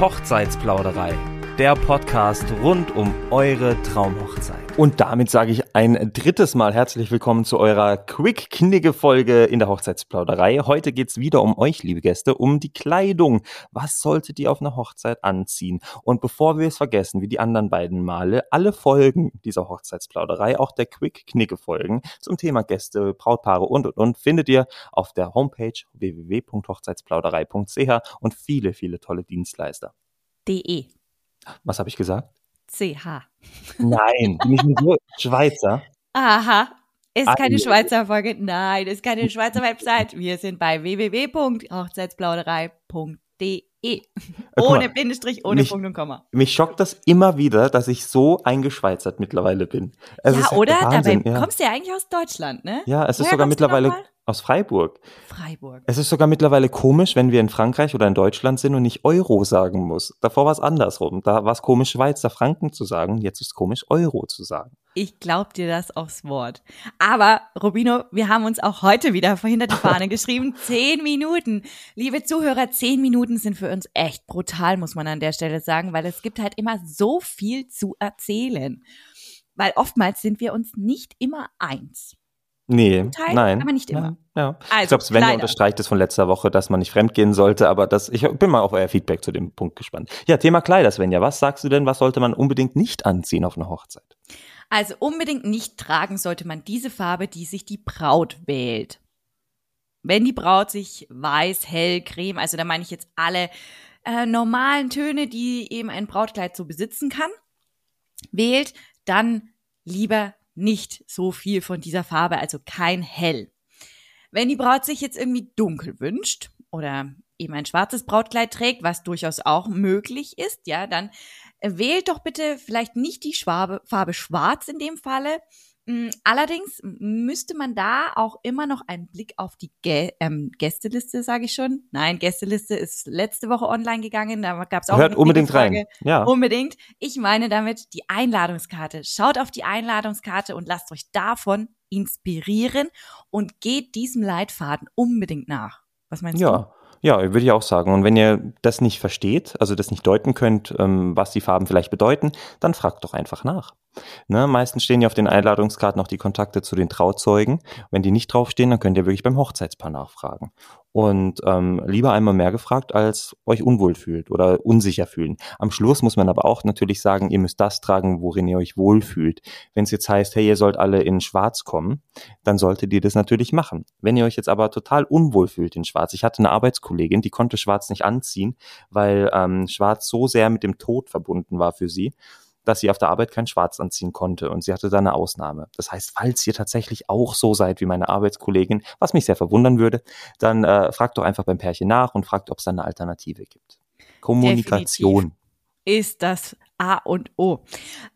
Hochzeitsplauderei, der Podcast rund um eure Traumhochzeit. Und damit sage ich ein drittes Mal herzlich willkommen zu eurer Quick-Knigge-Folge in der Hochzeitsplauderei. Heute geht's wieder um euch, liebe Gäste, um die Kleidung. Was solltet ihr auf einer Hochzeit anziehen? Und bevor wir es vergessen, wie die anderen beiden Male, alle Folgen dieser Hochzeitsplauderei, auch der Quick-Knigge-Folgen zum Thema Gäste, Brautpaare und, und, und, findet ihr auf der Homepage www.hochzeitsplauderei.ch und viele, viele tolle Dienstleister. DE. Was habe ich gesagt? CH. Nein, bin ich nur Schweizer? Aha. Ist keine Ah, Schweizer Folge. Nein, ist keine Schweizer Website. Wir sind bei www.hochzeitsplauderei.de. mal, Ohne Bindestrich, ohne mich- Punkt und Komma. Mich schockt das immer wieder, dass ich so eingeschweizert mittlerweile bin. Es ja, ist oder? Wahnsinn, Dabei ja. kommst du ja eigentlich aus Deutschland, ne? ja, es ist Woher sogar kommst du mittlerweile? Aus Freiburg. Freiburg. Es ist sogar mittlerweile komisch, wenn wir in Frankreich oder in Deutschland sind und nicht Euro sagen muss. Davor war es andersrum. Da war es komisch, Schweizer Franken zu sagen. Jetzt ist es komisch, Euro zu sagen. Ich glaub dir das aufs Wort. Aber, Robino, wir haben uns auch heute wieder verhindert die Fahne geschrieben. Zehn Minuten. Liebe Zuhörer, zehn Minuten sind für uns echt brutal, muss man an der Stelle sagen, weil es gibt halt immer so viel zu erzählen. Weil oftmals sind wir uns nicht immer eins. Nee, Teil, nein. aber nicht immer. Ja, ja. ich Also, glaube, Sven Kleider. unterstreicht es von letzter Woche, dass man nicht fremdgehen sollte, aber das, ich bin mal auf euer Feedback zu dem Punkt gespannt. Ja, Thema Kleider, Svenja. Was sagst du denn, was sollte man unbedingt nicht anziehen auf einer Hochzeit? Also unbedingt nicht tragen sollte man diese Farbe, die sich die Braut wählt. Wenn die Braut sich weiß, hell, creme, also da meine ich jetzt alle äh, normalen Töne, die eben ein Brautkleid so besitzen kann, wählt, dann lieber nicht so viel von dieser Farbe, also kein hell. Wenn die Braut sich jetzt irgendwie dunkel wünscht oder eben ein schwarzes Brautkleid trägt, was durchaus auch möglich ist, ja, dann wählt doch bitte vielleicht nicht die Farbe schwarz in dem Falle. Mm, Allerdings müsste man da auch immer noch einen Blick auf die Gä ähm, Gästeliste, sage ich schon. Nein, Gästeliste ist letzte Woche online gegangen, da gab es auch Hört unbedingt Frage. rein. Ja. Unbedingt. Ich meine damit die Einladungskarte. Schaut auf die Einladungskarte und lasst euch davon inspirieren und geht diesem Leitfaden unbedingt nach. Was meinst du? Ja, ja, würde ich auch sagen. Und wenn ihr das nicht versteht, also das nicht deuten könnt, ähm, was die Farben vielleicht bedeuten, dann fragt doch einfach nach. Ne, meistens stehen ja auf den Einladungskarten noch die Kontakte zu den Trauzeugen. Wenn die nicht draufstehen, dann könnt ihr wirklich beim Hochzeitspaar nachfragen. Und ähm, lieber einmal mehr gefragt, als euch unwohl fühlt oder unsicher fühlen. Am Schluss muss man aber auch natürlich sagen, ihr müsst das tragen, worin ihr euch wohlfühlt. Wenn es jetzt heißt, hey, ihr sollt alle in Schwarz kommen, dann solltet ihr das natürlich machen. Wenn ihr euch jetzt aber total unwohl fühlt in Schwarz, ich hatte eine Arbeitskollegin, die konnte Schwarz nicht anziehen, weil ähm, Schwarz so sehr mit dem Tod verbunden war für sie, dass sie auf der Arbeit kein Schwarz anziehen konnte und sie hatte da eine Ausnahme. Das heißt, falls ihr tatsächlich auch so seid wie meine Arbeitskollegin, was mich sehr verwundern würde, dann äh, fragt doch einfach beim Pärchen nach und fragt, ob es da eine Alternative gibt. Kommunikation. ist das A und O.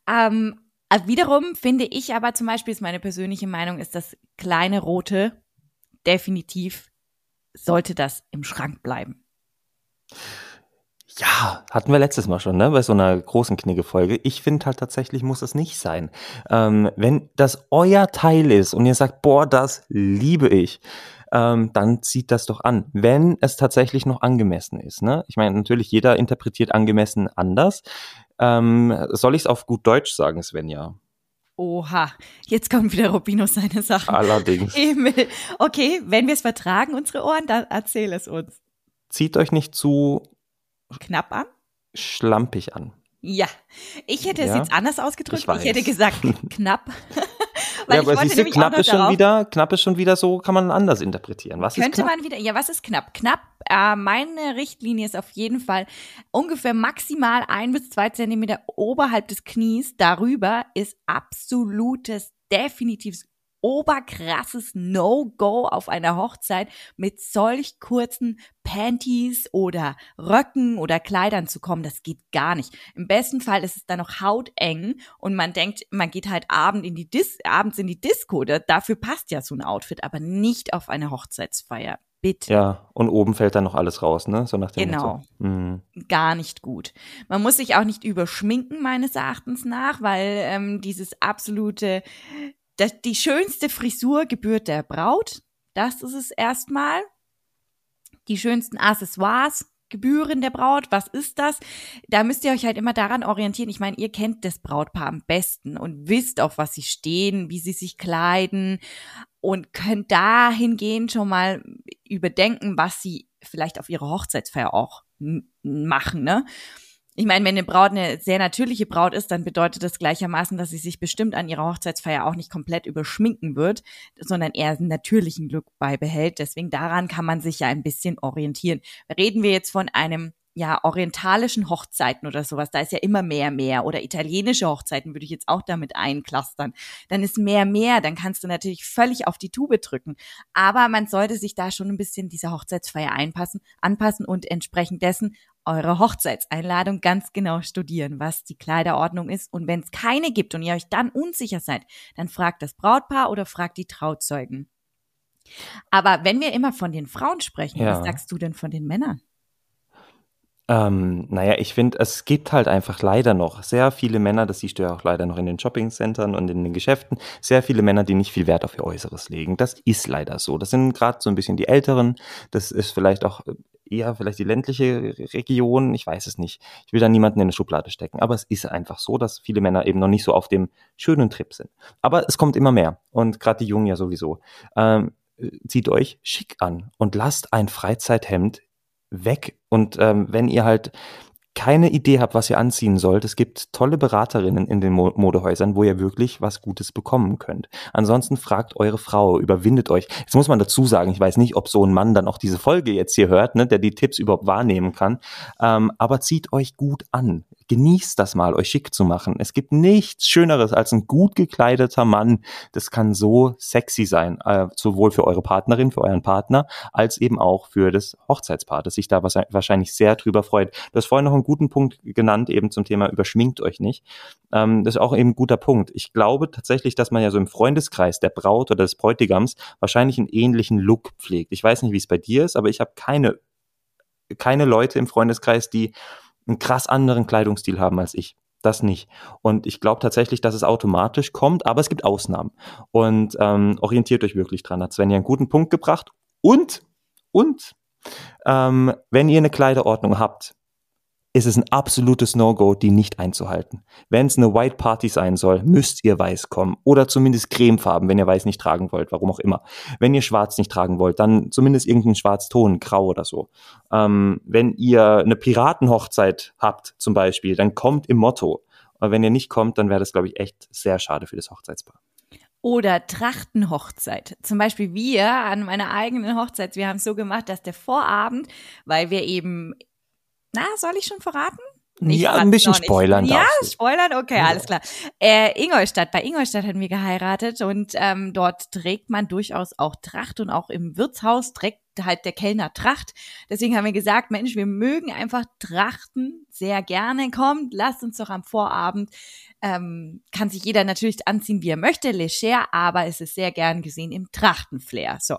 Ähm, also wiederum finde ich aber zum Beispiel, ist meine persönliche Meinung, ist das kleine rote definitiv sollte das im Schrank bleiben. Ja, hatten wir letztes Mal schon, ne, bei so einer großen Knigge-Folge. Ich finde halt tatsächlich muss es nicht sein. Ähm, wenn das euer Teil ist und ihr sagt, boah, das liebe ich, ähm, dann zieht das doch an, wenn es tatsächlich noch angemessen ist. Ne? Ich meine, natürlich, jeder interpretiert angemessen anders. Ähm, soll ich es auf gut Deutsch sagen, Svenja? Oha, jetzt kommt wieder Robino seine Sachen. Allerdings. Emil, okay, wenn wir es vertragen, unsere Ohren, dann erzähl es uns. Zieht euch nicht zu Knapp an? schlampig an. Ja, ich hätte es Ja, jetzt anders ausgedrückt. ich. Ich, hätte gesagt knapp. Weil ja, ich aber siehst du, knapp ist schon wieder, knapp ist schon wieder so, kann man anders interpretieren. Was ist Könnte knapp? man wieder, ja, was ist knapp? Knapp, äh, meine Richtlinie ist auf jeden Fall ungefähr maximal ein bis zwei Zentimeter oberhalb des Knies. Darüber ist absolutes, definitives, oberkrasses No-Go auf einer Hochzeit mit solch kurzen Panties oder Röcken oder Kleidern zu kommen. Das geht gar nicht. Im besten Fall ist es dann noch hauteng und man denkt, man geht halt abend in die Dis abends in die Disco. Da, dafür passt ja so ein Outfit, aber nicht auf eine Hochzeitsfeier. Bitte. Ja, und oben fällt dann noch alles raus, ne? So nach dem Genau. Mhm. gar nicht gut. Man muss sich auch nicht überschminken, meines Erachtens nach, weil ähm, dieses absolute, das, die schönste Frisur gebührt der Braut. Das ist es erstmal. Die schönsten Accessoires Gebühren der Braut, was ist das? Da müsst ihr euch halt immer daran orientieren. Ich meine, ihr kennt das Brautpaar am besten und wisst, auf was sie stehen, wie sie sich kleiden und könnt dahingehend schon mal überdenken, was sie vielleicht auf ihrer Hochzeitsfeier auch machen, ne? Ich meine, wenn eine Braut eine sehr natürliche Braut ist, dann bedeutet das gleichermaßen, dass sie sich bestimmt an ihrer Hochzeitsfeier auch nicht komplett überschminken wird, sondern eher einen natürlichen Look beibehält. Deswegen daran kann man sich ja ein bisschen orientieren. Reden wir jetzt von einem ja, orientalischen Hochzeiten oder sowas, da ist ja immer mehr, mehr. Oder italienische Hochzeiten würde ich jetzt auch damit einklustern. Dann ist mehr, mehr. Dann kannst du natürlich völlig auf die Tube drücken. Aber man sollte sich da schon ein bisschen dieser Hochzeitsfeier einpassen, anpassen und entsprechend dessen eure Hochzeitseinladung ganz genau studieren, was die Kleiderordnung ist. Und wenn es keine gibt und ihr euch dann unsicher seid, dann fragt das Brautpaar oder fragt die Trauzeugen. Aber wenn wir immer von den Frauen sprechen, ja. was sagst du denn von den Männern? Ähm, naja, ich finde, es gibt halt einfach leider noch sehr viele Männer, das siehst du ja auch leider noch in den Shoppingcentern und in den Geschäften, sehr viele Männer, die nicht viel Wert auf ihr Äußeres legen. Das ist leider so. Das sind gerade so ein bisschen die Älteren. Das ist vielleicht auch eher vielleicht die ländliche Region. Ich weiß es nicht. Ich will da niemanden in eine Schublade stecken. Aber es ist einfach so, dass viele Männer eben noch nicht so auf dem schönen Trip sind. Aber es kommt immer mehr. Und gerade die Jungen ja sowieso. Ähm, zieht euch schick an und lasst ein Freizeithemd weg. Und ähm, wenn ihr halt keine Idee habt, was ihr anziehen sollt, es gibt tolle Beraterinnen in den Mo Modehäusern, wo ihr wirklich was Gutes bekommen könnt. Ansonsten fragt eure Frau, überwindet euch. Jetzt muss man dazu sagen, ich weiß nicht, ob so ein Mann dann auch diese Folge jetzt hier hört, ne, der die Tipps überhaupt wahrnehmen kann. Ähm, aber zieht euch gut an genießt das mal, euch schick zu machen. Es gibt nichts Schöneres als ein gut gekleideter Mann. Das kann so sexy sein, äh, sowohl für eure Partnerin, für euren Partner, als eben auch für das Hochzeitspaar, das sich da wahrscheinlich sehr drüber freut. Du hast vorhin noch einen guten Punkt genannt, eben zum Thema überschminkt euch nicht. Ähm, das ist auch eben ein guter Punkt. Ich glaube tatsächlich, dass man ja so im Freundeskreis der Braut oder des Bräutigams wahrscheinlich einen ähnlichen Look pflegt. Ich weiß nicht, wie es bei dir ist, aber ich habe keine keine Leute im Freundeskreis, die einen krass anderen Kleidungsstil haben als ich. Das nicht. Und ich glaube tatsächlich, dass es automatisch kommt, aber es gibt Ausnahmen. Und ähm, orientiert euch wirklich dran. Hat Sven ja einen guten Punkt gebracht. Und, und, ähm, wenn ihr eine Kleiderordnung habt, ist es ein absolutes No-Go, die nicht einzuhalten. Wenn es eine White Party sein soll, müsst ihr weiß kommen. Oder zumindest cremefarben, wenn ihr weiß nicht tragen wollt, warum auch immer. Wenn ihr schwarz nicht tragen wollt, dann zumindest irgendeinen Schwarzton, grau oder so. Ähm, wenn ihr eine Piratenhochzeit habt, zum Beispiel, dann kommt im Motto. Aber wenn ihr nicht kommt, dann wäre das, glaube ich, echt sehr schade für das Hochzeitspaar. Oder Trachtenhochzeit. Zum Beispiel wir an meiner eigenen Hochzeit, wir haben es so gemacht, dass der Vorabend, weil wir eben na, soll ich schon verraten? Ich ja, ein bisschen spoilern Ja, spoilern? Okay, ja. alles klar. Äh, Ingolstadt, bei Ingolstadt hatten wir geheiratet und ähm, dort trägt man durchaus auch Tracht und auch im Wirtshaus trägt halt der Kellner Tracht. Deswegen haben wir gesagt, Mensch, wir mögen einfach Trachten sehr gerne. Kommt, lasst uns doch am Vorabend ähm, kann sich jeder natürlich anziehen, wie er möchte, leger, aber es ist sehr gern gesehen im Trachtenflair. So.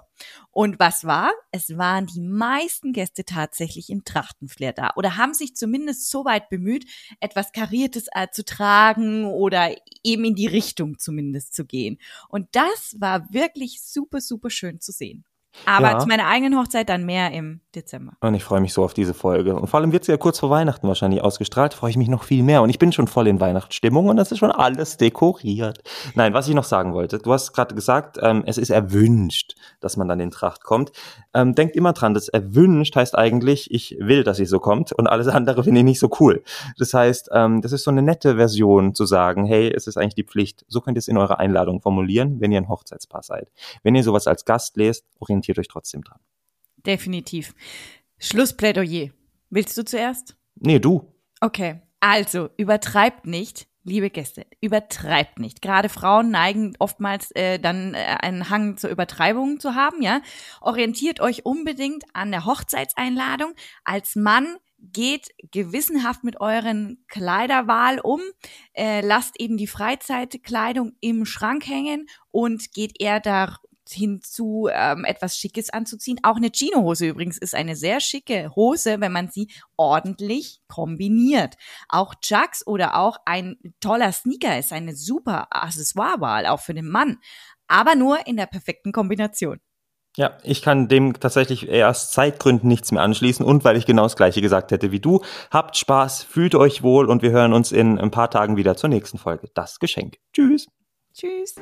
Und was war? Es waren die meisten Gäste tatsächlich im Trachtenflair da oder haben sich zumindest so weit bemüht, etwas Kariertes äh, zu tragen oder eben in die Richtung zumindest zu gehen. Und das war wirklich super, super schön zu sehen. Aber ja. zu meiner eigenen Hochzeit dann mehr im Dezember. Und ich freue mich so auf diese Folge. Und vor allem wird sie ja kurz vor Weihnachten wahrscheinlich ausgestrahlt. Freue ich mich noch viel mehr. Und ich bin schon voll in Weihnachtsstimmung und das ist schon alles dekoriert. Nein, was ich noch sagen wollte. Du hast gerade gesagt, ähm, es ist erwünscht, dass man dann in Tracht kommt. Ähm, denkt immer dran, das erwünscht heißt eigentlich, ich will, dass sie so kommt und alles andere finde ich nicht so cool. Das heißt, ähm, das ist so eine nette Version zu sagen, hey, es ist eigentlich die Pflicht. So könnt ihr es in eurer Einladung formulieren, wenn ihr ein Hochzeitspaar seid. Wenn ihr sowas als Gast lest, orientiert euch trotzdem dran. Definitiv. Schlussplädoyer. Willst du zuerst? Nee, du. Okay. Also, übertreibt nicht, liebe Gäste, übertreibt nicht. Gerade Frauen neigen oftmals äh, dann äh, einen Hang zur Übertreibung zu haben, ja. Orientiert euch unbedingt an der Hochzeitseinladung. Als Mann geht gewissenhaft mit euren Kleiderwahl um, äh, lasst eben die Freizeitkleidung im Schrank hängen und geht eher da hinzu, ähm, etwas Schickes anzuziehen. Auch eine Chino-Hose übrigens ist eine sehr schicke Hose, wenn man sie ordentlich kombiniert. Auch Chucks oder auch ein toller Sneaker ist eine super Accessoire-Wahl, auch für den Mann. Aber nur in der perfekten Kombination. Ja, ich kann dem tatsächlich erst Zeitgründen nichts mehr anschließen und weil ich genau das gleiche gesagt hätte wie du. Habt Spaß, fühlt euch wohl und wir hören uns in ein paar Tagen wieder zur nächsten Folge. Das Geschenk. Tschüss. Tschüss.